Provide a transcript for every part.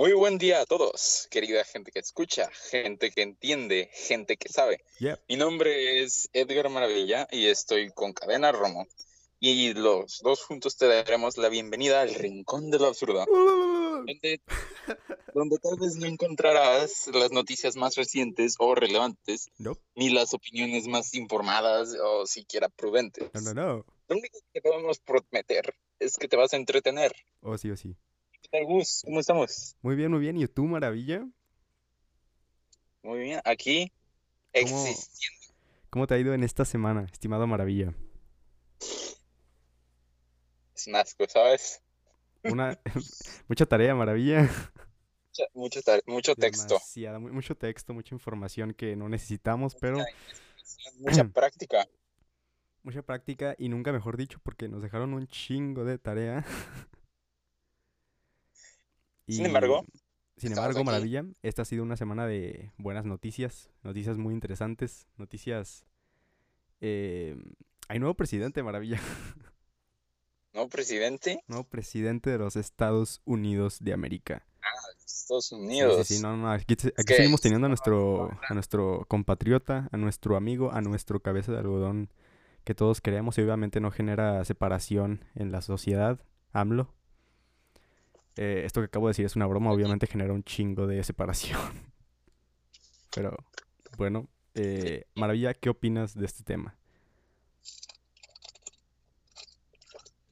Muy buen día a todos, querida gente que escucha, gente que entiende, gente que sabe. Yep. Mi nombre es Edgar Maravilla y estoy con Cadena Romo. Y los dos juntos te daremos la bienvenida al Rincón de lo Absurdo, donde, donde tal vez no encontrarás las noticias más recientes o relevantes, No, ni las opiniones más informadas o siquiera prudentes. no, no, no. Lo único que podemos prometer es que te vas a entretener. Oh, sí, oh, sí. ¿Qué tal, Gus? ¿Cómo estamos? Muy bien, muy bien. ¿Y tú, Maravilla? Muy bien, aquí ¿Cómo- existiendo. ¿Cómo te ha ido en esta semana, estimado Maravilla? Es un asco, ¿sabes? Una... Mucha tarea, Maravilla. Mucha- Mucho, mucho texto, Demasiada, mu- mucho texto, mucha información que no necesitamos, pero mucha práctica. mucha práctica y nunca mejor dicho porque nos dejaron un chingo de tarea. Sin embargo, sin embargo, aquí. Maravilla, esta ha sido una semana de buenas noticias, noticias muy interesantes, noticias... eh, Hay nuevo presidente, Maravilla. ¿No, presidente? Nuevo presidente de los Estados Unidos de América. Estados Sí, Unidos. sí, sí, no, no, aquí, aquí seguimos teniendo a nuestro, a nuestro compatriota, a nuestro amigo, a nuestro cabeza de algodón que todos queremos y obviamente no genera separación en la sociedad, AMLO. Eh, esto que acabo de decir es una broma, obviamente genera un chingo de separación. Pero, bueno, eh, Maravilla, ¿qué opinas de este tema?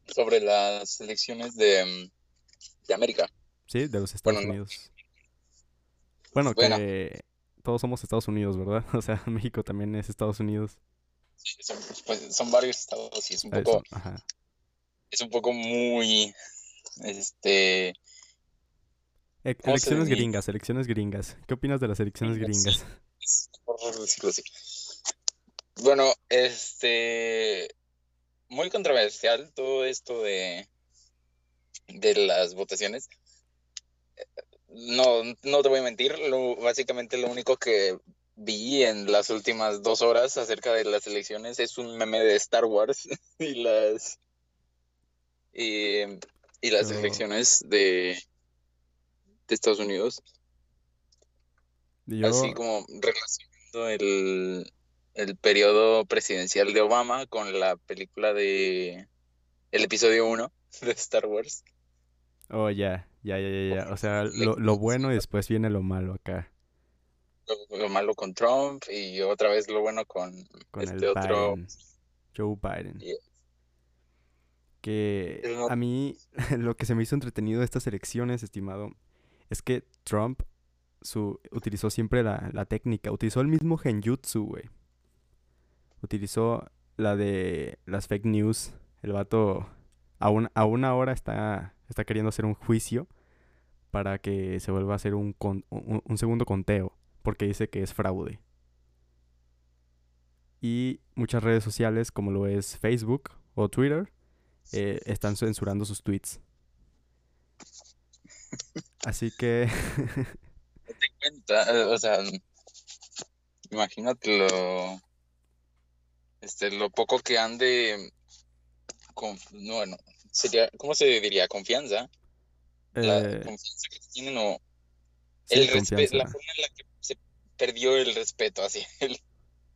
Sobre las elecciones de, mm, de América. Sí, de los Estados Bueno, no. Unidos. Bueno, Bueno. que todos somos Estados Unidos, ¿verdad? O sea, México también es Estados Unidos. Sí, son, pues, son varios estados y es un poco, ajá. es un poco muy, este, E- ¿Cómo se Elecciones gringas, elecciones gringas. ¿Qué opinas de las elecciones Gringas. gringas? es por decirlo así. Bueno, este, muy controversial todo esto de, de las votaciones. No, no te voy a mentir, lo, básicamente lo único que vi en las últimas dos horas acerca de las elecciones es un meme de Star Wars y las y, y las Pero- elecciones de, de Estados Unidos. Yo, Así como relacionando el, el periodo presidencial de Obama con la película de el episodio 1 de Star Wars. oh, ya, ya, ya, ya, ya. O sea, lo, lo bueno y después viene lo malo acá, Lo, lo malo con Trump y otra vez lo bueno con con este el otro. Biden, Joe Biden. Que a mí lo que se me hizo entretenido de estas elecciones, estimado, es que Trump su, utilizó siempre la, la técnica, utilizó el mismo genjutsu, güey. Utilizó la de las fake news. El vato aún, aún ahora está, está queriendo hacer un juicio para que se vuelva a hacer un, con- un, un segundo conteo, porque dice que es fraude. Y muchas redes sociales, como lo es Facebook o Twitter, eh, están censurando sus tweets. Así que, Te cuenta, eh, o sea, imagínate lo, este, lo poco que han de, conf- no, bueno, sería, ¿cómo se diría? Confianza. La eh, confianza que tienen o sí, el respeto, la forma en la que se perdió el respeto hacia él.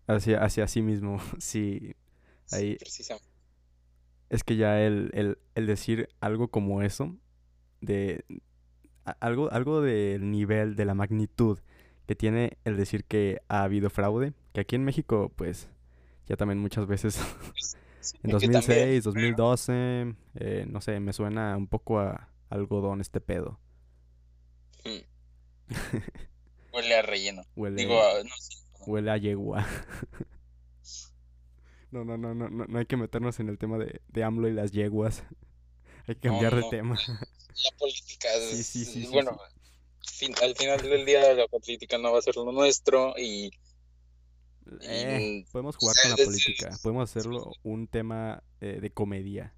hacia, hacia sí mismo. Sí, Ahí- Precisamente. Es que ya el, el, el decir algo como eso, de a- algo, algo del nivel, de la magnitud que tiene el decir que ha habido fraude, que aquí en México, pues, ya también muchas veces Sí, En que 2006, también, 2012, eh, no sé, me suena un poco a algodón este pedo. mm, huele a relleno. Huele, Digo, no huele a yegua. No, no, no, no, no, no hay que meternos en el tema de, de AMLO y las yeguas. Hay que No, cambiar de tema. La política Sí, es, sí, sí, sí, bueno, fin- al final del día la política no va a ser lo nuestro y Eh, y, podemos o jugar sea, con la política. Podemos hacerlo un tema eh, de comedia.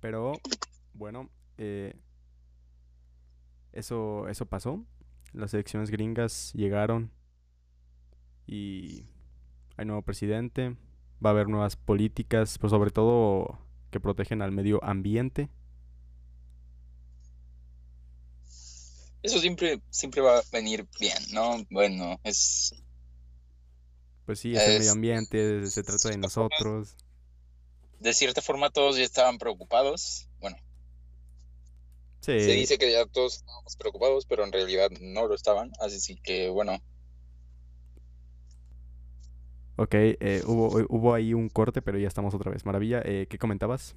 Pero, bueno, eh, eso, eso pasó. Las elecciones gringas llegaron y hay nuevo presidente. Va a haber nuevas políticas, pero sobre todo que protegen al medio ambiente. Eso siempre, siempre va a venir bien, ¿no? Bueno, es... Pues sí, es el medio Es- ambiente, se trata de nosotros. De cierta forma todos ya estaban preocupados. Bueno, Sí, se dice que ya todos estábamos preocupados, pero en realidad no lo estaban. Así que, bueno, ok, eh, hubo, hubo ahí un corte, pero ya estamos otra vez. Maravilla, eh, ¿qué comentabas?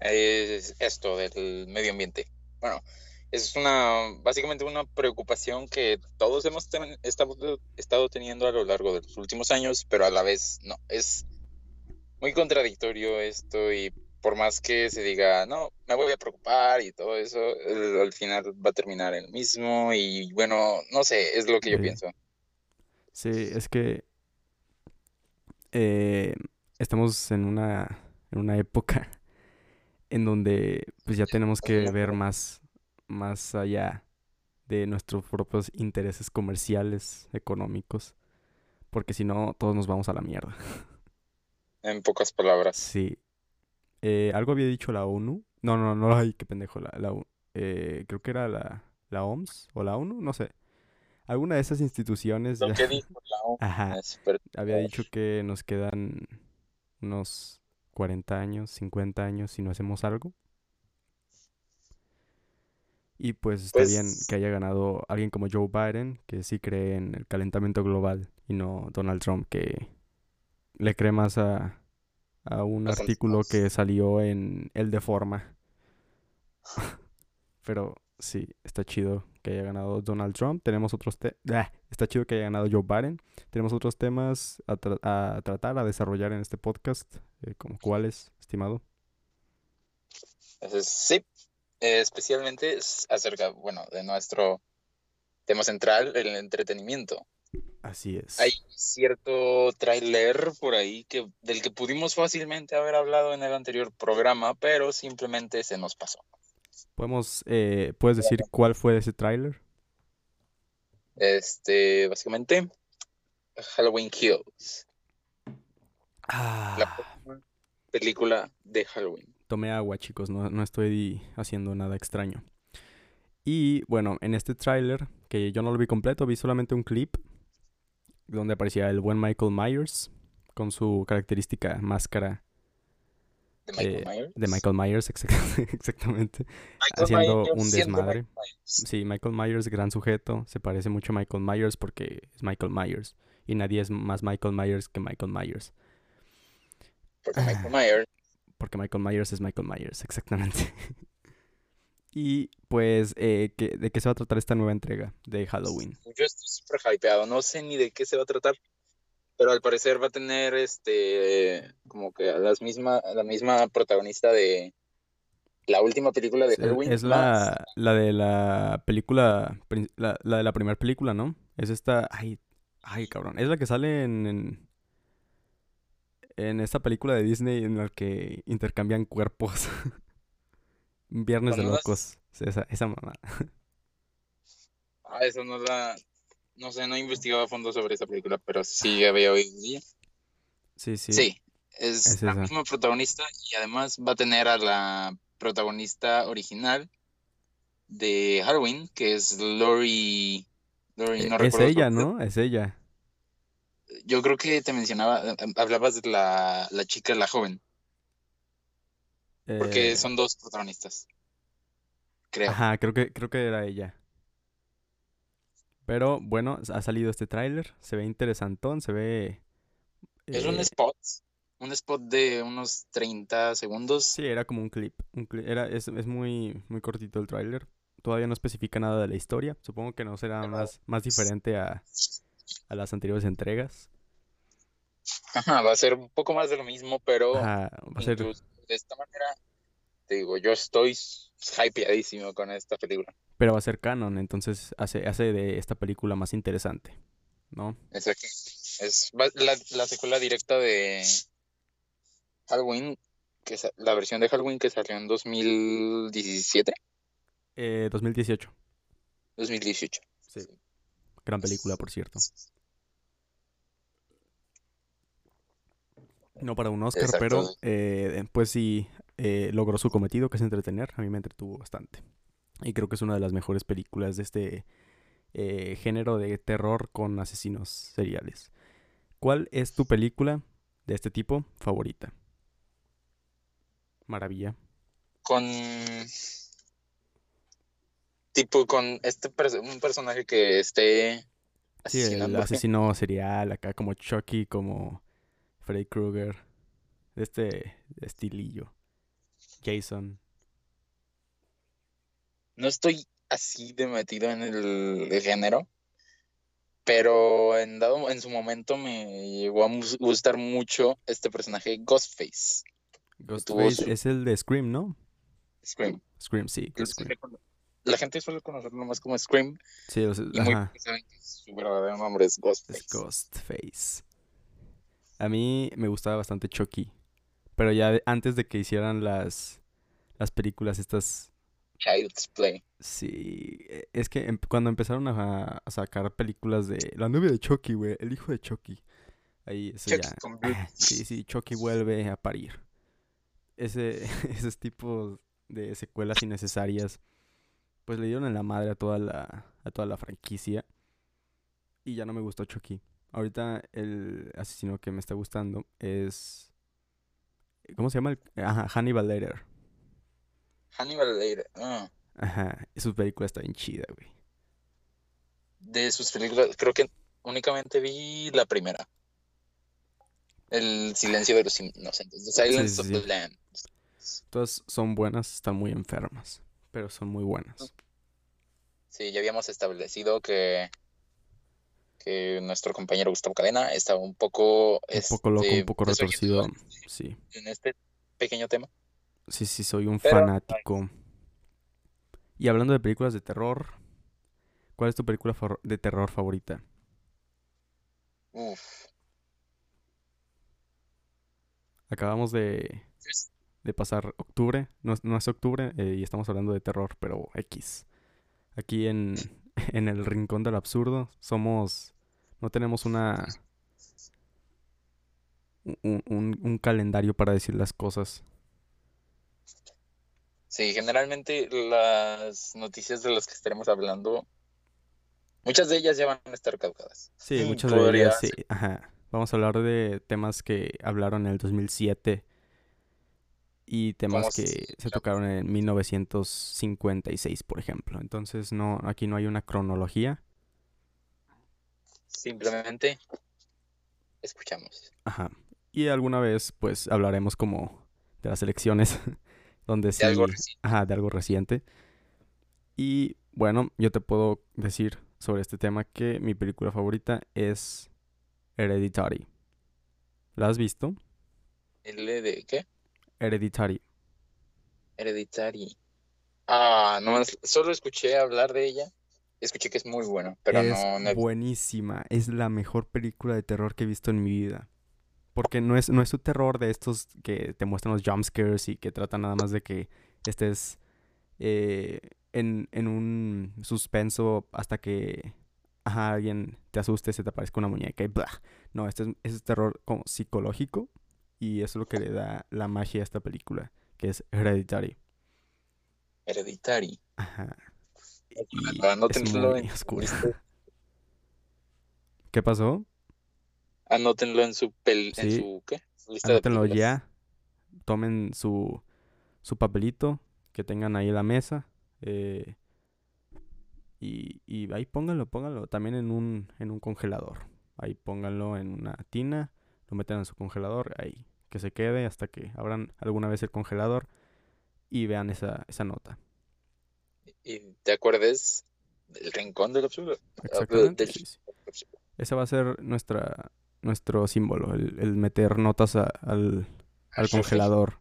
es esto del medio ambiente. Bueno, es una, básicamente una preocupación que todos hemos ten- estado, estado teniendo a lo largo de los últimos años, pero a la vez no. Es muy contradictorio esto y por más que se diga, no, me voy a preocupar y todo eso, el- al final va a terminar el mismo y bueno, no sé, es lo que yo Sí. pienso. Sí, es que eh, estamos en una, en una época en donde pues ya tenemos que ver más, más allá de nuestros propios intereses comerciales, económicos, porque si no, todos nos vamos a la mierda. En pocas palabras. Sí. Eh, ¿algo había dicho la ONU? No, no, no, ay, qué pendejo, la, la eh, creo que era la, la OMS o la ONU, no sé. Alguna de esas instituciones Lo ya que dijo la ONU Ajá. había dicho que nos quedan unos 40 años, 50 años si no hacemos algo. Y pues está bien Pues- que haya ganado alguien como Joe Biden, que sí cree en el calentamiento global, y no Donald Trump, que le cree más a, a un artículo que salió en El de Forma. Pero sí, está chido que haya ganado Donald Trump. Tenemos otros te- ah, está chido que haya ganado Joe Biden. Tenemos otros temas a, tra- a tratar, a desarrollar en este podcast, eh, como cuáles, estimado. Entonces, sí, eh, especialmente es acerca, bueno, de nuestro tema central, el entretenimiento. Así es. Hay cierto tráiler por ahí que, del que pudimos fácilmente haber hablado en el anterior programa, pero simplemente se nos pasó. Podemos, eh, ¿puedes decir cuál fue ese tráiler? Este, básicamente, Halloween Kills, la Ah, próxima película de Halloween. tomé agua, chicos, no, no estoy haciendo nada extraño. Y bueno, en este tráiler, que yo no lo vi completo, vi solamente un clip donde aparecía el buen Michael Myers con su característica máscara De Michael Eh, Myers. de Michael Myers, exact- exactamente. Michael haciendo Myers un desmadre. Michael Myers. Sí, Michael Myers, gran sujeto, se parece mucho a Michael Myers porque es Michael Myers. Y nadie es más Michael Myers que Michael Myers. Porque Ah. Michael Myers Porque Michael Myers es Michael Myers, exactamente. y pues, eh, ¿qué- ¿de qué se va a tratar esta nueva entrega de Halloween? Yo estoy súper hypeado, no sé ni de qué se va a tratar, pero al parecer va a tener este como que a las misma, a la misma protagonista de la última película de Halloween. es la, la de la película, la, la de la primera película, ¿no? Es esta, ay, ay, cabrón, es la que sale en, en, en esta película de Disney en la que intercambian cuerpos. Viernes de locos, esa, esa mamá. Ah, eso no la, no sé, no he investigado a fondo sobre esa película, pero sí había oído de ella. Sí, sí. Sí, es Es la esa. misma protagonista y además va a tener a la protagonista de Halloween, que es Lori, Lori, Eh, no es ella. ¿no? Es ella. Yo creo que te mencionaba, eh, hablabas de la, la chica, la joven, porque Eh, son dos protagonistas, creo. Ajá, creo que, creo que era ella. Pero bueno, ha salido este tráiler, se ve interesantón, se ve... Es un eh, spot, un spot de unos 30 segundos. Sí, era como un clip. Un era, es, es muy, muy cortito el tráiler. Todavía no especifica nada de la historia. Supongo que no será Pero- más, más diferente a, a las anteriores entregas. Ajá, va a ser un poco más de lo mismo, pero Ajá, va a ser... incluso de esta manera, te digo, yo estoy hypeadísimo con esta película. Pero va a ser canon, entonces hace, hace de esta película más interesante, ¿no? Es, aquí- es la, la secuela directa de Halloween, que sa- la versión de Halloween que salió en 2017, Eh, 2018. 2018. Sí. Gran película, por cierto. No para un Oscar, pero eh, pues sí eh, logró su cometido, que es entretener. A mí me entretuvo bastante. Y creo que es una de las mejores películas de este eh, género de terror con asesinos seriales. ¿Cuál es tu película de este tipo favorita? Maravilla. Con. Tipo, con este un personaje que esté. Sí, el asesino serial, acá como Chucky, como Freddy Krueger. De este estilillo. Jason. No estoy así de metido en el, género, pero en dado en su momento me llegó a gustar mucho este personaje Ghostface. Ghostface es el de Scream, ¿no? Scream. Scream, sí. La gente suele conocerlo más como Scream. Sí, sea, y muy saben que su verdadero nombre es Ghostface. Ghostface. A mí me gustaba bastante Chucky. Pero ya antes de que hicieran las, las películas estas Child's Play. Sí, e, es que em, cuando empezaron a, sacar películas de la novia de Chucky, güey, el hijo de Chucky. Ahí, eso ya. Ah, sí, sí, Chucky vuelve a parir. Ese, esos tipos de secuelas innecesarias, pues le dieron en la madre a toda la, a toda la franquicia. Y ya no me gustó Chucky. Ahorita el asesino que me está gustando es. ¿Cómo se llama? Ajá, Hannibal Lecter. Hannibal Lecter. Ah. Ajá, su película está bien chida, güey. De sus películas, creo que únicamente vi la primera. El silencio de los inocentes. The Silence of the Lambs. Todas son buenas, están muy enfermas, pero son muy buenas. Sí, ya habíamos establecido que que nuestro compañero Gustavo Cadena estaba un poco un poco loco, un este, poco retorcido, sí. En este pequeño tema. Sí, sí, soy un fanático. Y hablando de películas de terror, ¿cuál es tu película de terror favorita? Uf. Acabamos de, de pasar octubre, no, es octubre, eh, y estamos hablando de terror, pero X. Aquí en, en el rincón del absurdo somos, no tenemos una... Un, un, un calendario para decir las cosas. Sí, generalmente las noticias de las que estaremos hablando, muchas de ellas ya van a estar causadas. Sí, muchas de ellas, sí. Ajá. Vamos a hablar de temas que hablaron en el 2007 y temas que se tocaron en 1956, por ejemplo. Entonces, no, aquí no hay una cronología. Simplemente escuchamos. Ajá. Y alguna vez, pues, hablaremos como de las elecciones donde sí, de algo ajá, de algo reciente. Y bueno, yo te puedo decir sobre este tema que mi película favorita es Hereditary. ¿La has visto? ¿El de qué? Hereditary. Hereditary. Ah, no, solo escuché hablar de ella. Escuché que es muy buena, pero es no, buenísima. Es la mejor película de terror que he visto en mi vida. Porque no es, no es un terror de estos que te muestran los jumpscares y que tratan nada más de que estés eh, en, un suspenso hasta que alguien te asuste, se te aparezca una muñeca y bla. No, este es, es terror como psicológico y eso es lo que le da la magia a esta película, que es Hereditary. Hereditary. Ajá. Y es muy oscura. ¿Qué pasó? Anótenlo en su, pel en su ¿qué? Anótenlo ya. Tomen su, su papelito que tengan ahí en la mesa. Eh, y, y, ahí pónganlo, pónganlo también en un, en un congelador. Ahí pónganlo en una tina, lo meten en su congelador, ahí que se quede hasta que abran alguna vez el congelador y vean esa, esa nota. Y te acuerdes del rincón del absurdo. Exactamente. Esa va a ser nuestra nuestro símbolo, el, meter notas al, al congelador.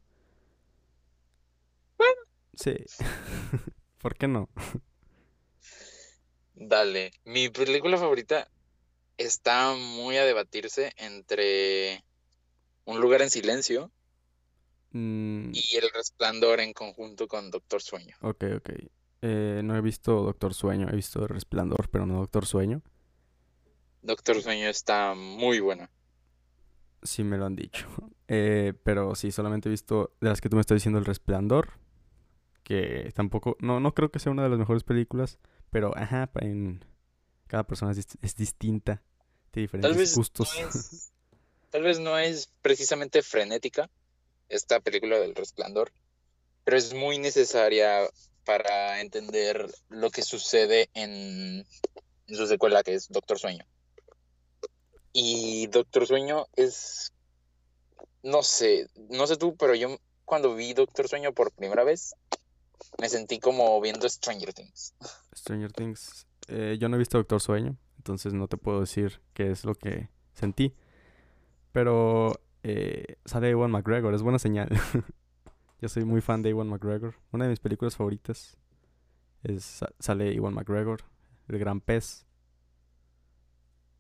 Bueno. Sí. ¿Por qué no? Dale. Mi película favorita está muy a debatirse entre Un lugar en silencio mm. y El resplandor en conjunto con Doctor Sueño. Ok, ok. Eh, no he visto Doctor Sueño, he visto El resplandor, pero no Doctor Sueño. Doctor Sueño está muy buena. Sí, me lo han dicho. Eh, pero sí, solamente he visto de las que tú me estás diciendo El Resplandor. Que tampoco, no, no creo que sea una de las mejores películas. Pero, ajá, en cada persona es, dist- es distinta. Tiene Tal diferentes vez, gustos. no es, tal vez no es precisamente frenética esta película del Resplandor, pero es muy necesaria para entender lo que sucede en, su secuela, que es Doctor Sueño. Y Doctor Sueño es, no sé, no sé tú, pero yo cuando vi Doctor Sueño por primera vez, me sentí como viendo Stranger Things. Stranger Things. eh, yo no he visto Doctor Sueño, entonces no te puedo decir qué es lo que sentí. Pero eh, sale Ewan McGregor, es buena señal. yo soy muy fan de Ewan McGregor. Una de mis películas favoritas es sa- sale Ewan McGregor, el gran pez.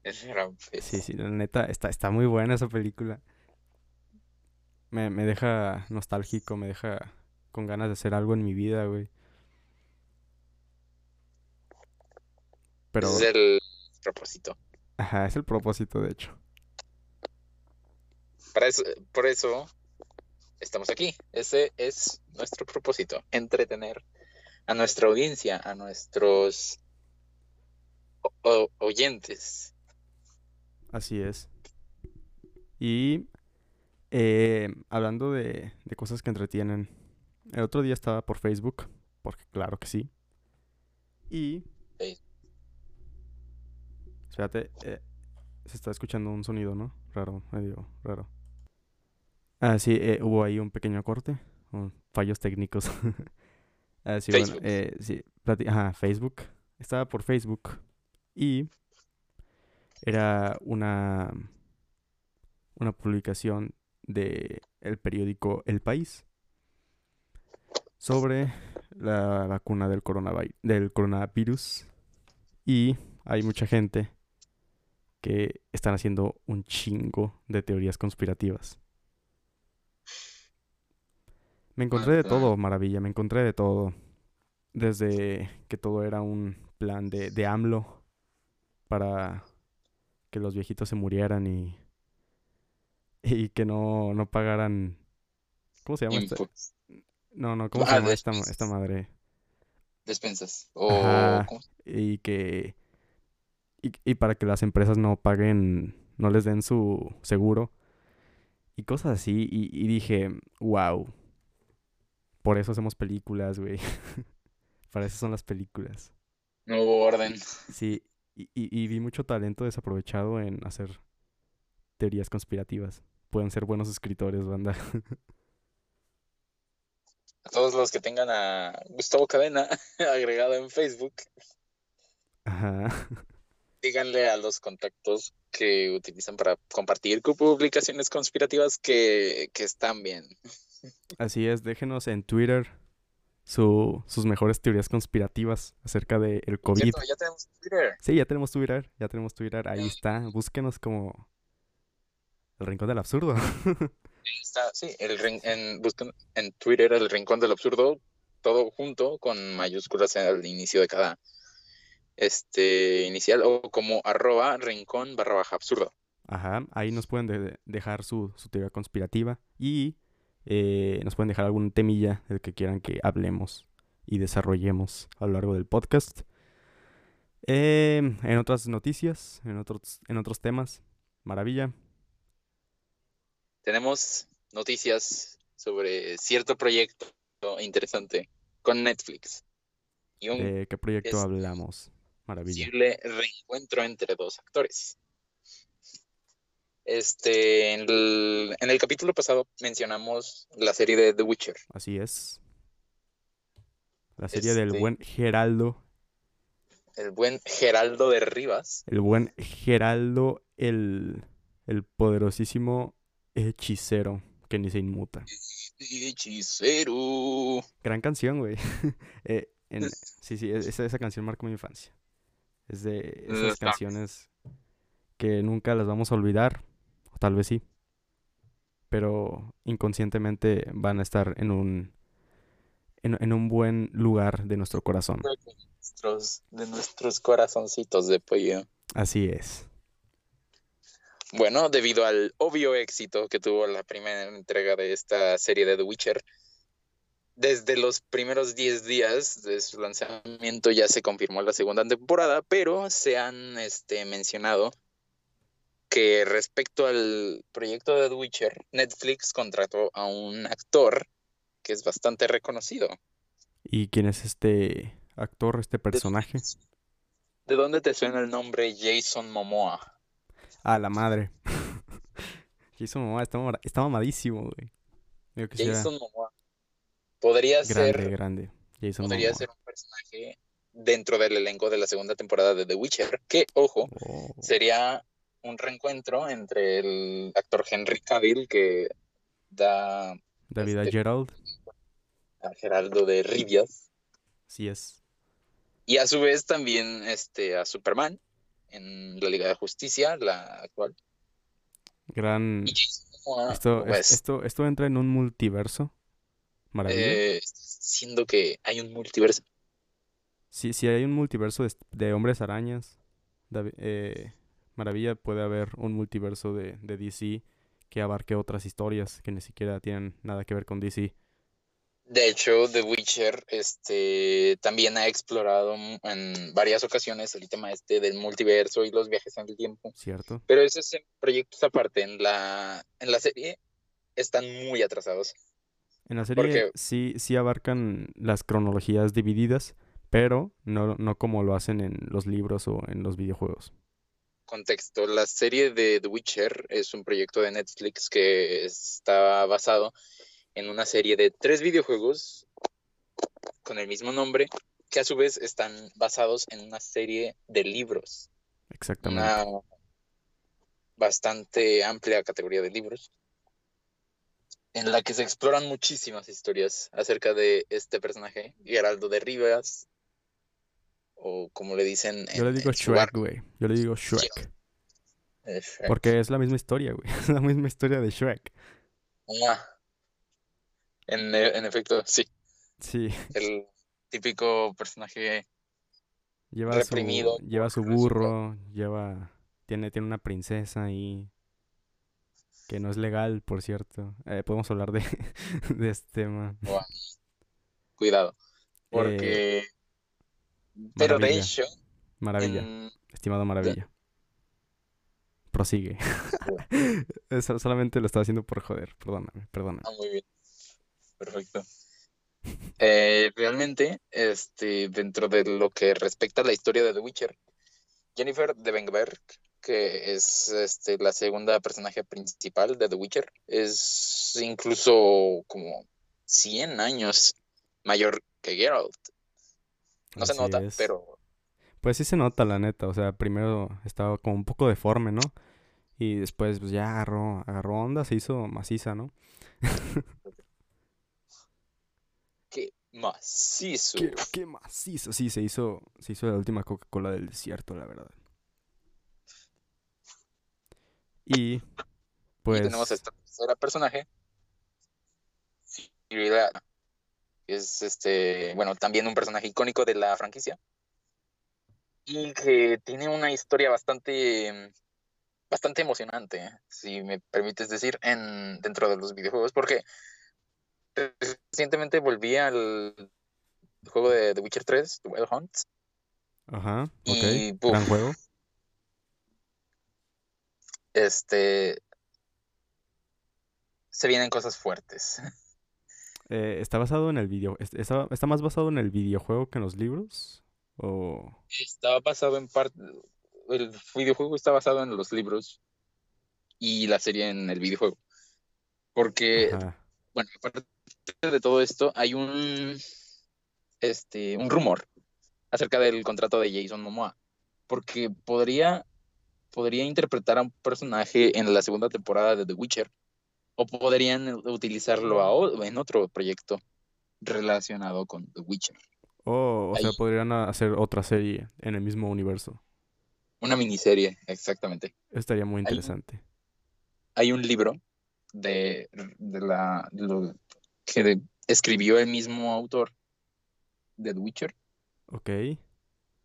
Es gran pez. Sí, sí, la neta, está, está muy buena esa película. Me, me deja nostálgico, me deja con ganas de hacer algo en mi vida, güey. Pero, es el propósito. ajá, es el propósito, de hecho. Para eso, por eso estamos aquí. Ese es nuestro propósito, entretener a nuestra audiencia, a nuestros oyentes. Así es. Y eh, hablando de, de cosas que entretienen, el otro día estaba por Facebook, porque claro que sí. Y... Facebook. Espérate, eh, se está escuchando un sonido, ¿no? Raro, medio raro. Ah, sí, eh, hubo ahí un pequeño corte, fallos técnicos. Ah, sí, bueno, Facebook. eh, sí, ajá, Facebook. Estaba por Facebook y era una, una publicación de el periódico El País sobre la vacuna del coronavirus, del coronavirus y hay mucha gente que están haciendo un chingo de teorías conspirativas. Me encontré de todo, maravilla, me encontré de todo. Desde que todo era un plan de, de AMLO para que los viejitos se murieran y, y que no, no pagaran... ¿Cómo se llama esta? No, no, ¿cómo se Ah, llama esta, madre? despensas. O Ajá. ¿cómo? y que y, y para que las empresas no paguen, no les den su seguro y cosas así y, y dije, wow, por eso hacemos películas, güey, para eso son las películas. no hubo orden. Sí, y, y, y vi mucho talento desaprovechado en hacer teorías conspirativas. Pueden ser buenos escritores, banda. A todos los que tengan a Gustavo Cadena agregado en Facebook, Ajá. díganle a los contactos que utilizan para compartir publicaciones conspirativas que, que están bien. Así es, déjenos en Twitter su, sus mejores teorías conspirativas acerca del COVID. Cierto, ya tenemos Twitter. Sí, ya tenemos Twitter, ya tenemos Twitter, ahí está. Búsquenos como el rincón del absurdo. Ahí está, sí, el en, buscan en Twitter el Rincón del Absurdo, todo junto con mayúsculas al inicio de cada este inicial o como arroba rincón barra baja absurdo. Ajá, ahí nos pueden de- dejar su, su teoría conspirativa y eh, nos pueden dejar algún temilla del que quieran que hablemos y desarrollemos a lo largo del podcast. Em, en otras noticias, en otros, en otros temas, maravilla. Tenemos noticias sobre cierto proyecto interesante con Netflix y un ¿De qué proyecto hablamos? Maravilla. posible reencuentro entre dos actores. Este, en el, en el capítulo pasado mencionamos la serie de The Witcher. Así es. La serie del Este- buen Geraldo. El buen Geraldo de Rivas. El buen Geraldo, el, el poderosísimo hechicero que ni se inmuta. Hechicero. Gran canción, güey. Eh, en- sí, sí, es- esa, esa canción marcó mi infancia. Es de esas canciones que nunca las vamos a olvidar, tal vez sí, pero inconscientemente van a estar en un, en, en un buen lugar de nuestro corazón. Nuestros, de nuestros corazoncitos de pollo. Así es. Bueno, debido al obvio éxito que tuvo la primera entrega de esta serie de The Witcher, desde los primeros 10 días de su lanzamiento ya se confirmó la segunda temporada, pero se han este, mencionado que respecto al proyecto de The Witcher, Netflix contrató a un actor que es bastante reconocido. ¿Y quién es este actor, este personaje? ¿De dónde te suena el nombre Jason Momoa? Ah, la madre. Jason Momoa está, está mamadísimo, güey. Jason Momoa. Podría grande, ser. Grande, Jason Podría Momoa. ser un personaje dentro del elenco de la segunda temporada de The Witcher. Que, ojo, Oh, sería un reencuentro entre el actor Henry Cavill que da David este- Gerald. a Geraldo de Rivia Sí es. y a su vez también este, a Superman en la Liga de Justicia, la actual. Gran. Y Jason Momoa, Esto, es- esto, esto entra en un multiverso. Maravilla. eh, siendo que hay un multiverso. Sí, si hay un multiverso de, de hombres arañas, Davi- eh, Maravilla, puede haber un multiverso de, de DC que abarque otras historias que ni siquiera tienen nada que ver con DC. De hecho, The Witcher este, también ha explorado en varias ocasiones el tema este del multiverso y los viajes en el tiempo. ¿Cierto? Pero esos proyectos aparte, en la, en la serie, están muy atrasados. En la serie Porque- sí, sí abarcan las cronologías divididas, pero no, no como lo hacen en los libros o en los videojuegos. Contexto, la serie de The Witcher es un proyecto de Netflix que está basado en una serie de tres videojuegos con el mismo nombre, que a su vez están basados en una serie de libros. Exactamente. una bastante amplia categoría de libros en la que se exploran muchísimas historias acerca de este personaje, Geraldo de Rivas, o como le dicen Yo le en- digo en Shrek, güey. Yo le digo Shrek. eh, Shrek. Porque es la misma historia, güey. Es la misma historia de Shrek. Ah, en, en efecto, sí, Sí. el típico personaje Lleva reprimido su, lleva su burro, lleva, tiene, tiene una princesa ahí que no es legal, por cierto. Eh, podemos hablar de, de este tema. cuidado, porque... pero de Maravilla. Maravilla, en- estimado Maravilla. Prosigue. Eso solamente lo estaba haciendo por joder, perdóname, perdóname. Ah, muy bien. Perfecto. Eh, realmente, este, dentro de lo que respecta a la historia de The Witcher, Jennifer de Benberg, que es este, la segunda personaje principal de The Witcher, es incluso como 100 años mayor que Geralt. No se nota, es. pero Pues sí se nota, la neta. O sea, primero estaba como un poco deforme, ¿no? Y después, pues ya agarró, agarró onda, se hizo maciza, ¿no? qué macizo. Qué, qué macizo. Sí, se hizo, se hizo la última Coca-Cola del desierto, la verdad. Y Y pues tenemos a esta tercera personaje, Cyrilla, que es este, bueno, también un personaje icónico de la franquicia. Y que tiene una historia bastante, bastante emocionante, si me permites decir, en, dentro de los videojuegos, porque recientemente volví al juego de The Witcher 3, The Wild Hunt, Ajá, y Gran juego. este, se vienen cosas fuertes. Eh, ¿está basado en el video? est- ¿Está, está más basado en el videojuego que en los libros? ¿O...? Estaba basado en parte, el videojuego está basado en los libros y la serie en el videojuego. Porque, Ajá. bueno, aparte de todo esto, hay un, este, un rumor acerca del contrato de Jason Momoa. Porque podría, podría interpretar a un personaje en la segunda temporada de The Witcher. O podrían utilizarlo a en otro proyecto relacionado con The Witcher. Oh, o sea, podrían a- hacer otra serie en el mismo universo. Una miniserie, exactamente. Estaría muy interesante. hay un libro de, de la de lo que de- escribió el mismo autor de The Witcher Ok.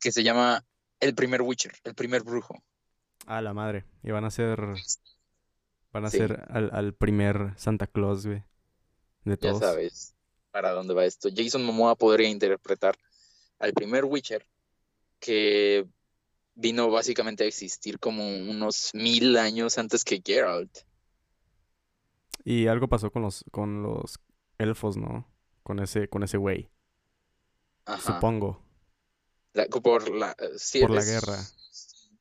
que se llama El primer Witcher, el primer brujo. Ah, la madre. Y van a ser. Van a Sí. ser al, al primer Santa Claus, güey. De Ya todos. sabes para dónde va esto. Jason Momoa podría interpretar al primer Witcher que vino básicamente a existir como unos mil años antes que Geralt. Y algo pasó con los, con los elfos, ¿no? Con ese, con ese güey. Supongo. La- por la, sí, Por la guerra.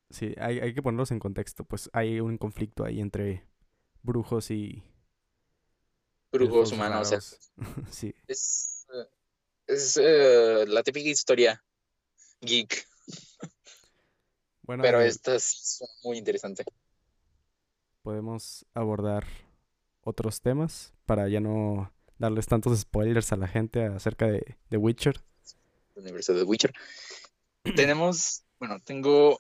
Sí, hay, hay que ponerlos en contexto. Pues hay un conflicto ahí entre brujos y Brujos humanos. o sea, sí. es es, eh, la típica historia geek, Bueno, pero eh, esta sí suena muy interesante. podemos abordar otros temas para ya no darles tantos spoilers a la gente acerca de, de Witcher. el universo de Witcher. Tenemos, bueno, tengo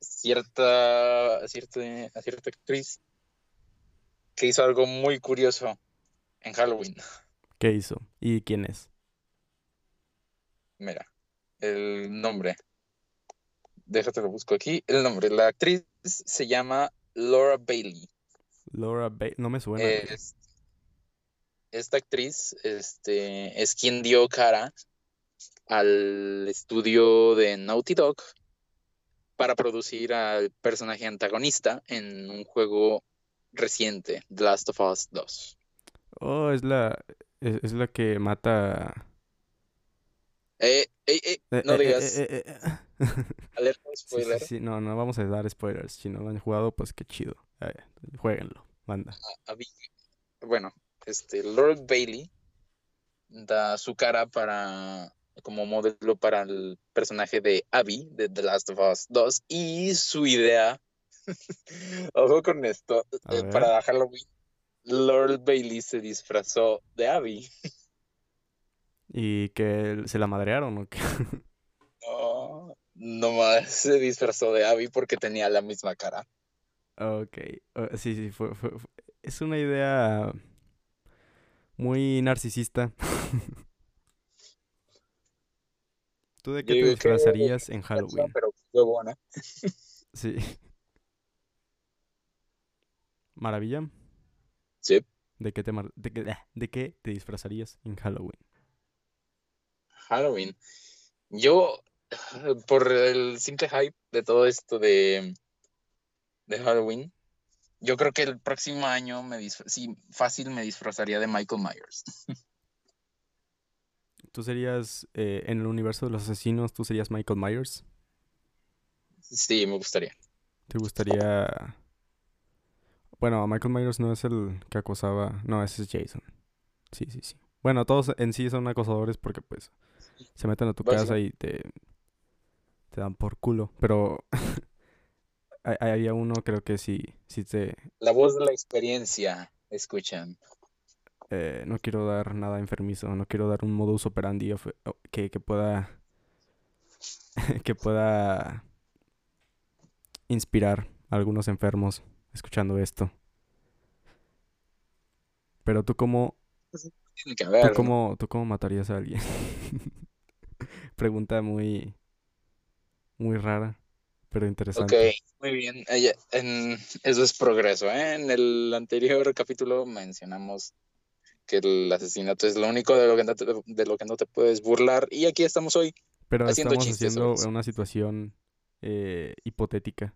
cierta, cierta, cierta actriz que hizo algo muy curioso en Halloween. ¿Qué hizo? ¿Y quién es? Mira, el nombre. Déjate lo busco aquí. El nombre. La actriz se llama Laura Bailey. Laura Ba- No me suena. Es- esta actriz este, es quien dio cara al estudio de Naughty Dog para producir al personaje antagonista en un juego reciente, The Last of Us 2. Oh, es la, es, es la que mata... Eh, eh, eh, Eh, no digas alerta Sí, sí, spoiler. sí, no, no vamos a dar spoilers. Si no lo han jugado, pues qué chido. Jueguenlo, manda. a Abby- bueno, este, Lord Bailey da su cara para como modelo para el personaje de Abby de The Last of Us 2 y su idea, ojo con esto, eh, para Halloween, Lord Bailey se disfrazó de Abby. Y que se la madrearon, ¿o qué? No, nomás se disfrazó de Abby porque tenía la misma cara. Ok, sí, sí, fue, fue- fue- es una idea muy narcisista. ¿Tú de Yo qué te que- disfrazarías en Halloween? Pero huevona. Sí. Maravilla, Sí, ¿de qué te, mar- de qué, ah, de qué te disfrazarías en Halloween? Halloween. Yo, por el simple hype de todo esto de, de Halloween, yo creo que el próximo año me sí, fácil me disfrazaría de Michael Myers. ¿Tú serías, eh, en el universo de los asesinos, tú serías Michael Myers? Sí, me gustaría. ¿Te gustaría... Bueno, Michael Myers no es el que acosaba, no, ese es Jason. Sí, sí, sí. Bueno, todos en sí son acosadores porque pues se meten a tu casa y te, te dan por culo. Pero había uno, creo que sí, sí te... La voz de la experiencia, escuchan. eh, no quiero dar nada enfermizo, no quiero dar un modus operandi que, que pueda... que pueda inspirar a algunos enfermos escuchando esto. Pero tú cómo, Tiene que ¿Tú haber, ¿no? cómo, ¿Tú cómo matarías a alguien? Pregunta muy, muy rara, pero Ok, interesante. muy bien. En- eso es progreso, ¿eh? En el anterior capítulo mencionamos que el asesinato es lo único de lo que no te, de lo que no te puedes burlar. Y aquí estamos hoy. Pero haciendo estamos chistes haciendo una situación eh, hipotética.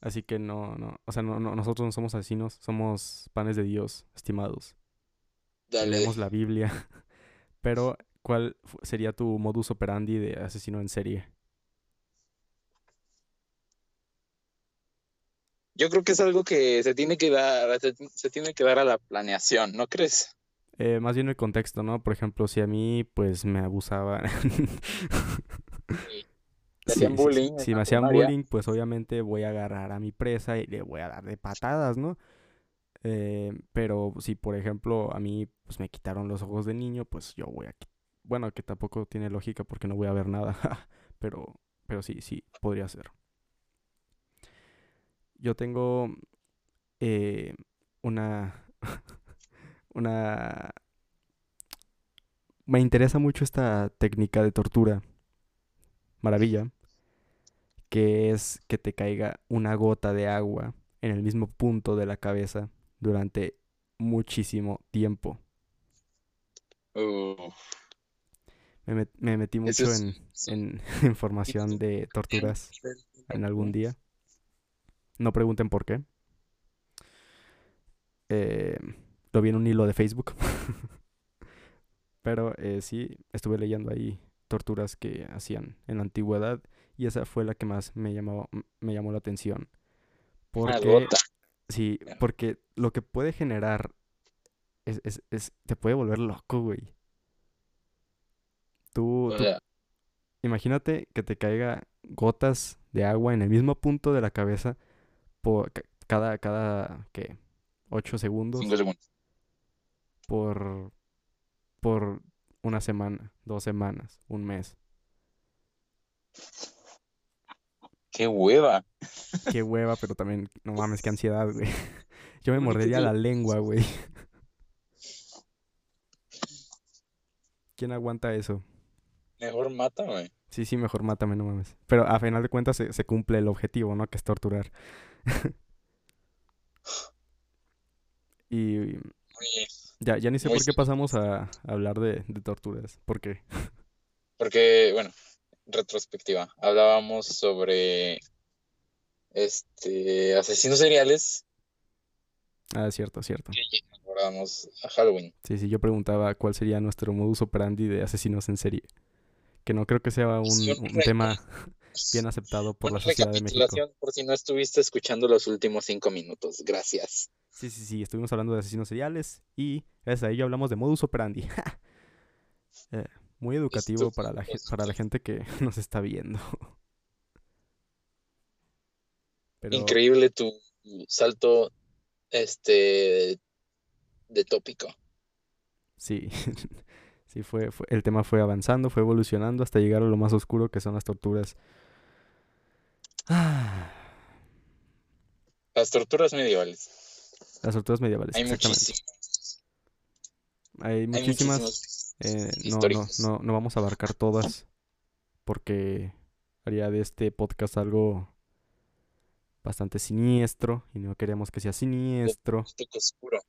Así que no, no, o sea, no, no, nosotros no somos asesinos, somos panes de Dios, estimados. Dale. Leemos la Biblia. Pero, ¿cuál sería tu modus operandi de asesino en serie? Yo creo que es algo que se tiene que dar, se, se tiene que dar a la planeación, ¿no crees? Eh, más bien el contexto, ¿no? Por ejemplo, si a mí, pues, me abusaban. Sí, bullying Si me hacían bullying, pues obviamente voy a agarrar a mi presa y le voy a dar de patadas, ¿no? Eh, pero si, por ejemplo, a mí pues me quitaron los ojos de niño, pues yo voy a... Bueno, que tampoco tiene lógica porque no voy a ver nada, pero, pero sí, sí, podría ser. Yo tengo eh, una... una... Me interesa mucho esta técnica de tortura. Maravilla que es que te caiga una gota de agua en el mismo punto de la cabeza durante muchísimo tiempo. Me, met- me metí mucho es- en, sí. en información de torturas en algún día. No pregunten por qué. Eh, lo vi en un hilo de Facebook. Pero eh, sí, estuve leyendo ahí torturas que hacían en la antigüedad y esa fue la que más me llamó, me llamó la atención. Porque, sí, porque lo que puede generar es, es, es- te puede volver loco, güey. Tú, Imagínate que te caiga gotas de agua en el mismo punto de la cabeza por ca- cada, cada, ¿qué? Ocho segundos cinco segundos. por, por una semana, dos semanas, un mes. ¡Qué hueva! Qué hueva, pero también, no mames, qué ansiedad, güey. Yo me ¿qué mordería la lengua, güey. ¿Quién aguanta eso? Mejor mátame. Sí, sí, mejor mátame, no mames. Pero a final de cuentas se, se cumple el objetivo, ¿no? Que es torturar. Y Ya, ya ni sé Muy por qué sí. pasamos a, a hablar de, de torturas. ¿Por qué? Porque, bueno, retrospectiva. Hablábamos sobre este asesinos seriales Ah, cierto, cierto. abordamos a Halloween. Sí, sí, yo preguntaba cuál sería nuestro modus operandi de asesinos en serie. Que no creo que sea un, Sí, un tema bien aceptado por la sociedad de México. por si no estuviste escuchando los últimos cinco minutos. Gracias. Sí, sí, sí, estuvimos hablando de asesinos seriales y gracias a ello hablamos de modus operandi. Eh, muy educativo para la, para la gente que nos está viendo. Pero Increíble tu salto este de tópico. sí, sí fue, fue- el tema fue avanzando, fue evolucionando hasta llegar a lo más oscuro que son las torturas. Ah, Las torturas medievales. las torturas medievales, Hay exactamente. muchísimas. Hay Hay muchísimas. Eh, no, no, no, no vamos a abarcar todas porque haría de este podcast algo bastante siniestro y no queremos que sea siniestro. Oscuro.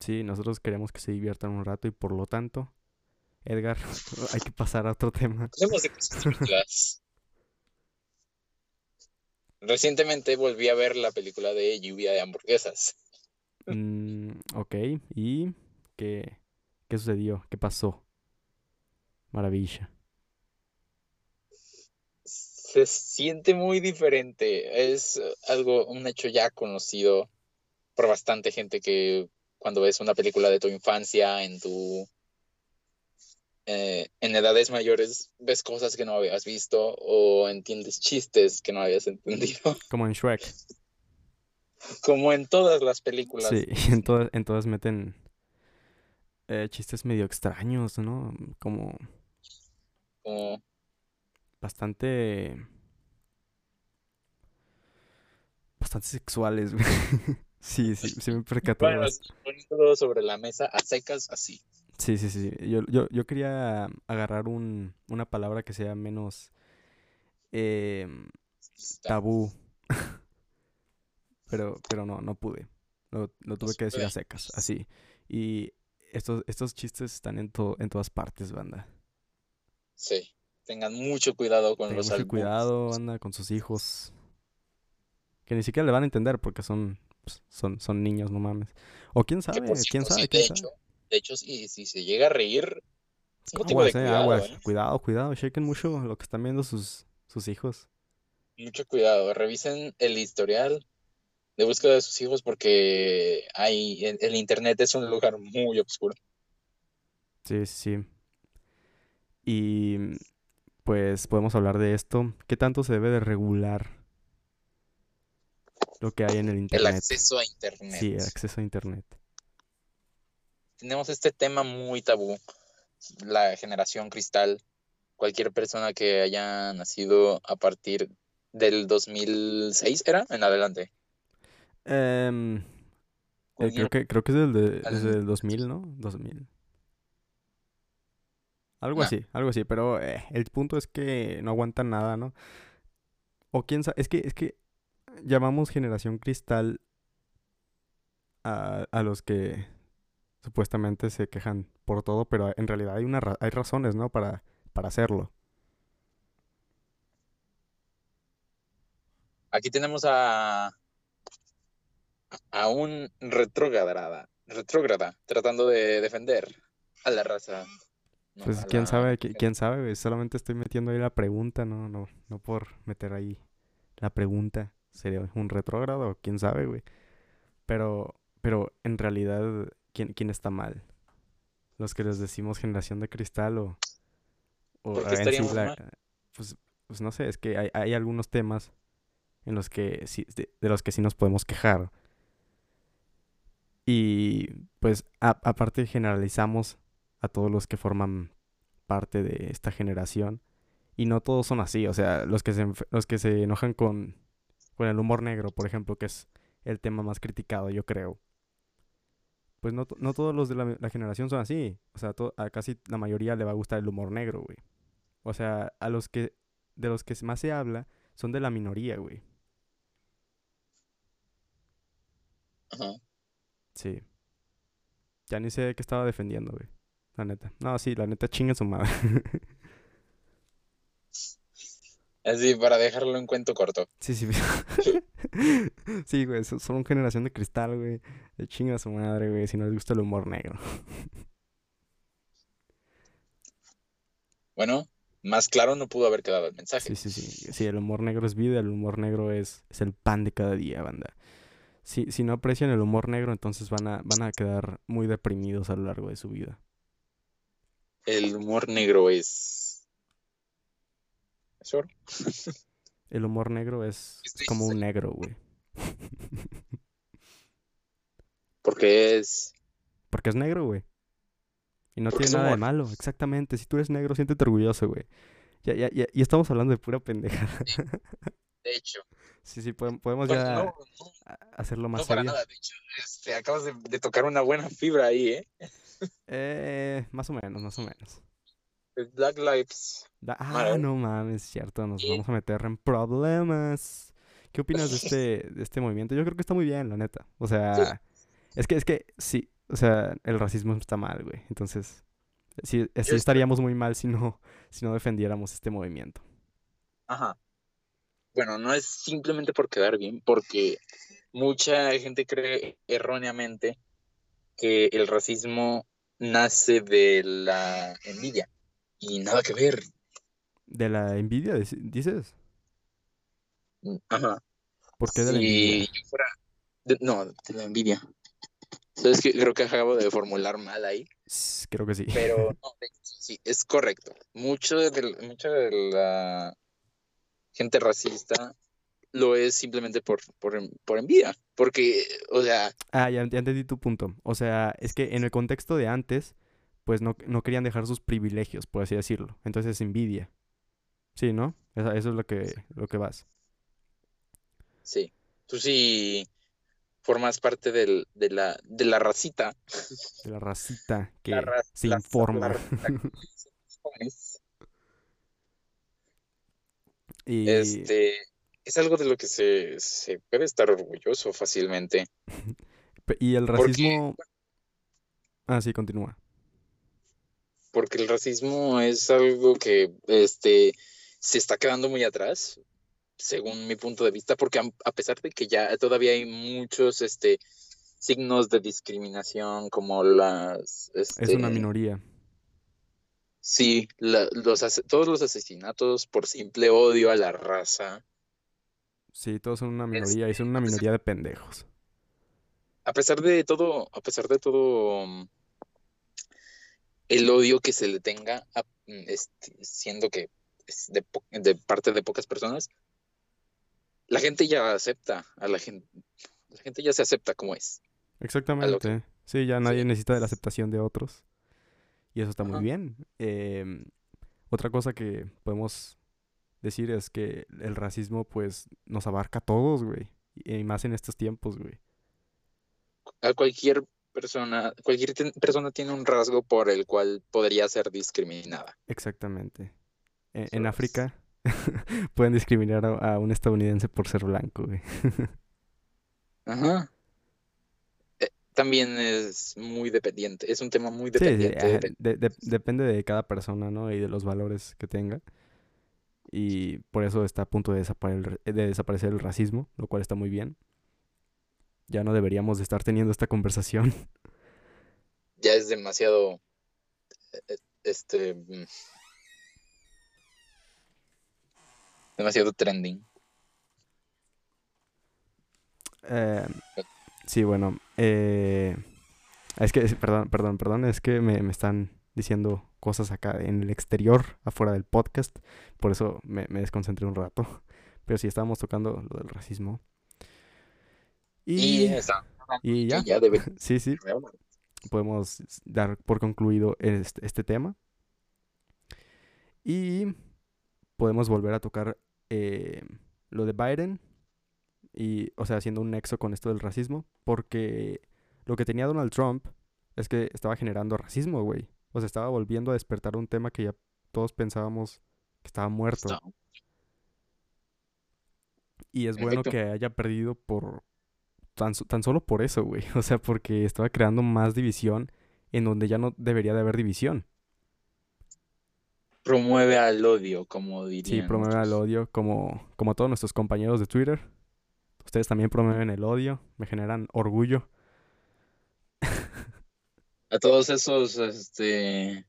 Sí, nosotros queremos que se diviertan un rato y por lo tanto, Edgar, hay que pasar a otro tema. Recientemente volví a ver la película de Lluvia de Hamburguesas. Mm, ok, ¿y qué, qué sucedió? ¿Qué pasó? Maravilla. Se siente muy diferente. Es algo, un hecho ya conocido por bastante gente que cuando ves una película de tu infancia en tu eh, en edades mayores ves cosas que no habías visto o entiendes chistes que no habías entendido, Como en Shrek. como en todas las películas. Sí, en todas, en todas meten eh, chistes medio extraños, ¿no? Como Como bastante... Bastante sexuales, güey. Sí, sí, sí me percaté. bueno, bast- poniéndolo sobre la mesa a secas así. Sí, sí, sí. Yo, yo, yo quería agarrar un, una palabra que sea menos Está- tabú. Pero, pero no, no pude. Lo, lo tuve que decir a secas, así. Y estos, estos chistes están en, to- en todas partes, banda. Sí, tengan mucho cuidado con Tengan los mucho cuidado, banda, con sus hijos. Que ni siquiera le van a entender porque son, pues, son, son niños, no mames. O quién sabe, quién sabe, sí, quién de sabe. hecho, de hecho, si, si se llega a reír, es motivo de Aguas, eh, cuidado. ¿eh? Cuidado, cuidado. Chequen mucho lo que están viendo sus, sus hijos. Mucho cuidado. Revisen el historial de búsqueda de sus hijos porque hay, el, el internet es un lugar muy oscuro. Sí, sí. Y pues podemos hablar de esto. ¿Qué tanto se debe de regular lo que hay en el El internet? acceso a internet. Sí, el acceso a internet. Tenemos este tema muy tabú. La generación cristal. Cualquier persona que haya nacido a partir del 2006, ¿era? En adelante. Em, eh, creo que, creo que es del de- al- desde el 2000, ¿no? 2000. Algo No. así, algo así. Pero eh, el punto es que no aguantan nada, ¿no? O quién sabe, es que, es que llamamos generación cristal a, a los que supuestamente se quejan por todo, pero en realidad hay, una, hay razones, ¿no? Para, para hacerlo. Aquí tenemos a, a un retrógrada, retrógrada, tratando de defender a la raza. No, Pues quién la- sabe, qui- quién sabe, Solamente estoy metiendo ahí la pregunta, no, no, no por meter ahí la pregunta. ¿Sería un retrógrado? Quién sabe, güey. Pero, pero en realidad, ¿quién, quién está mal? ¿Los que les decimos generación de cristal o, o ¿Por qué en sí estaríamos la- mal? pues, pues no sé, es que hay, hay algunos temas en los que sí, de, de los que sí nos podemos quejar. Y pues a- aparte generalizamos a todos los que forman parte de esta generación. Y no todos son así, o sea, los que se, los que se enojan con, con el humor negro, por ejemplo, que es el tema más criticado, yo creo. Pues no, no todos los de la, generación son así. O sea, a casi la mayoría le va a gustar el humor negro, güey. O sea, a los que, de los que más se habla, son de la minoría, güey. Ajá. Sí. Ya ni sé qué estaba defendiendo, güey. La neta. No, sí, la neta chinga su madre. Así, para dejarlo en cuento corto. Sí, sí. Sí, güey, so- son generación de cristal, güey. De chinga su madre, güey, si no les gusta el humor negro. Bueno, más claro no pudo haber quedado el mensaje. Sí, sí, sí. Sí, el humor negro es vida, el humor negro es, es el pan de cada día, banda. Si, si no aprecian el humor negro, entonces van a, van a quedar muy deprimidos a lo largo de su vida. El humor negro es... ¿Es oro? El humor negro es, ¿Qué es como un negro, güey. Porque es... Porque es negro, güey. Y no Porque tiene nada de malo, exactamente. Si tú eres negro, siéntete orgulloso, güey. Ya, ya, ya, y estamos hablando de pura pendejada. De hecho. Sí, sí, podem- podemos Bueno, ya no, no, a- hacerlo más no para serio. nada. De hecho, este, acabas de, de tocar una buena fibra ahí, ¿eh? Eh, más o menos, más o menos. El Black Lives. Da- ah, no mames, cierto, nos Y- vamos a meter en problemas. ¿Qué opinas de este, de este movimiento? Yo creo que está muy bien, la neta. O sea, es que, es que, sí, o sea, el racismo está mal, güey. Entonces, sí, sí estaríamos muy mal si no, si no defendiéramos este movimiento. Ajá. Bueno, no es simplemente por quedar bien, porque mucha gente cree erróneamente que el racismo nace de la envidia. Y nada que ver. ¿De la envidia, dices? Ajá. ¿Por qué de la envidia? fuera... de- no, de la envidia. ¿Sabes qué? Creo que acabo de formular mal ahí. Creo que sí. Pero no, sí, es correcto. Mucho de, mucha de la gente racista lo es simplemente por, por, por envidia. Porque, o sea, Ah, ya, ya entendí tu punto. O sea, es que en el contexto de antes, pues no, no querían dejar sus privilegios, por así decirlo. Entonces es envidia. Sí, ¿no? Eso, es lo que, lo que vas. sí, tú sí formas parte del, de, la, de la racita. De la racita que La ra- se informa. la racita. Y Este, es algo de lo que se, se puede estar orgulloso fácilmente. y el Porque, racismo... Ah, sí, continúa. porque el racismo es algo que este, se está quedando muy atrás, según mi punto de vista, porque a, a pesar de que ya todavía hay muchos este, signos de discriminación, como las... Es una Este, minoría. Sí, la- los, todos los asesinatos por simple odio a la raza. Sí, todos son una minoría y Este, son una minoría de pendejos. a pesar de todo, a pesar de todo mm, el odio que se le tenga, a- mm, este, siendo que es de, de parte de pocas personas, la gente ya acepta a la gente, la gente ya se acepta como es. Que, Exactamente. Sí, ya nadie sí, necesita de la aceptación de otros. Y eso está muy ajá, bien. Em, otra cosa que podemos decir es que el racismo, pues, nos abarca a todos, güey. Y más en estos tiempos, güey. a cualquier persona, cualquier persona tiene un rasgo por el cual podría ser discriminada. Exactamente. E- En. África, pueden discriminar a, a un estadounidense por ser blanco, güey. Ajá. También es muy dependiente, es un tema muy Sí, sí, dependiente. de- de- depende de cada persona, ¿no? Y de los valores que tenga. Y por eso está a punto de desaparecer, de desaparecer el racismo, lo cual está muy bien. Ya no deberíamos de estar teniendo esta conversación. Ya es demasiado, eh, eh, este, mm, demasiado trending. Eh, sí, bueno. eh, es que, perdón, perdón, perdón, es que me, me están diciendo cosas acá en el exterior, afuera del podcast. Por eso me, me desconcentré un rato. Pero sí, estábamos tocando lo del racismo. Y Y, ya, ya debe sí, sí, podemos dar por concluido este, este tema. Y podemos volver a tocar eh, lo de Biden. Y, o sea, haciendo un nexo con esto del racismo. Porque lo que tenía Donald Trump es que estaba generando racismo, güey. O sea, estaba volviendo a despertar un tema que ya todos pensábamos que estaba muerto. Está- Y es En bueno que haya perdido por tan, tan solo por eso, güey. O sea, porque estaba creando más división en donde ya no debería de haber división. promueve al odio, como Sí, dirían promueve nuestros- odio como, como todos nuestros compañeros de Twitter. Ustedes también promueven el odio, me generan orgullo. A todos esos, este,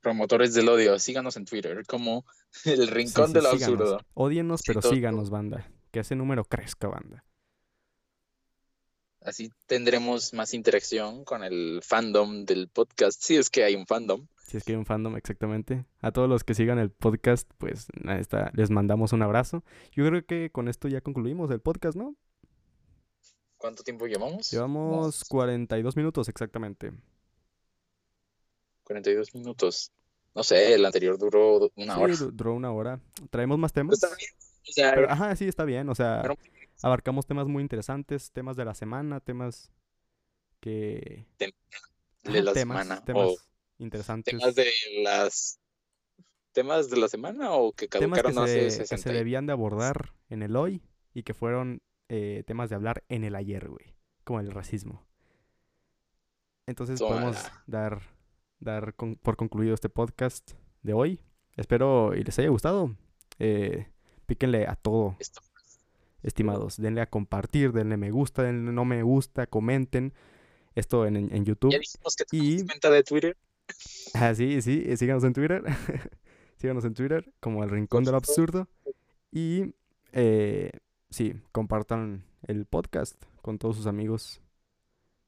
promotores del odio, síganos en Twitter como el Rincón sí. Absurdo. Ódienos, Sí, pero síganos, banda. Que ese número crezca, banda. Así tendremos más interacción con el fandom del podcast, si es que hay un fandom. Si es que hay un fandom, exactamente. A todos los que sigan el podcast, pues está, les mandamos un abrazo. Yo creo que con esto ya concluimos el podcast, ¿no? ¿Cuánto tiempo llevamos? Llevamos 42 minutos exactamente. 42 minutos. No sé, el anterior duró una Sí, hora. du- duró una hora. ¿Traemos más temas? está bien. O sea, Pero, ajá, sí, está bien. O sea, pero- abarcamos temas muy interesantes, temas de la semana, temas que... de Ajá, la temas, semana. temas interesantes. temas de las. ¿Temas de la semana o que temas que caducaron hace se, que se 60 y- debían de abordar en el hoy y que fueron eh, temas de hablar en el ayer, güey. Como el racismo. Entonces podemos dar, dar con- por concluido este podcast de hoy. Espero y les haya gustado. Eh, píquenle a todo, Esto. estimados. Denle a compartir, denle me gusta, denle no me gusta, comenten. Esto en, en YouTube. Ya dijimos que Y- de Twitter. Ah, sí, sí, eh, síganos en Twitter. síganos en Twitter como El Rincón del Absurdo. Y eh, sí, compartan el podcast con todos sus amigos.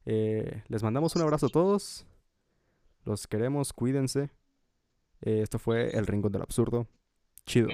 Eh, les mandamos un abrazo a todos. Los queremos, cuídense. Eh, esto fue El Rincón del Absurdo. Chido.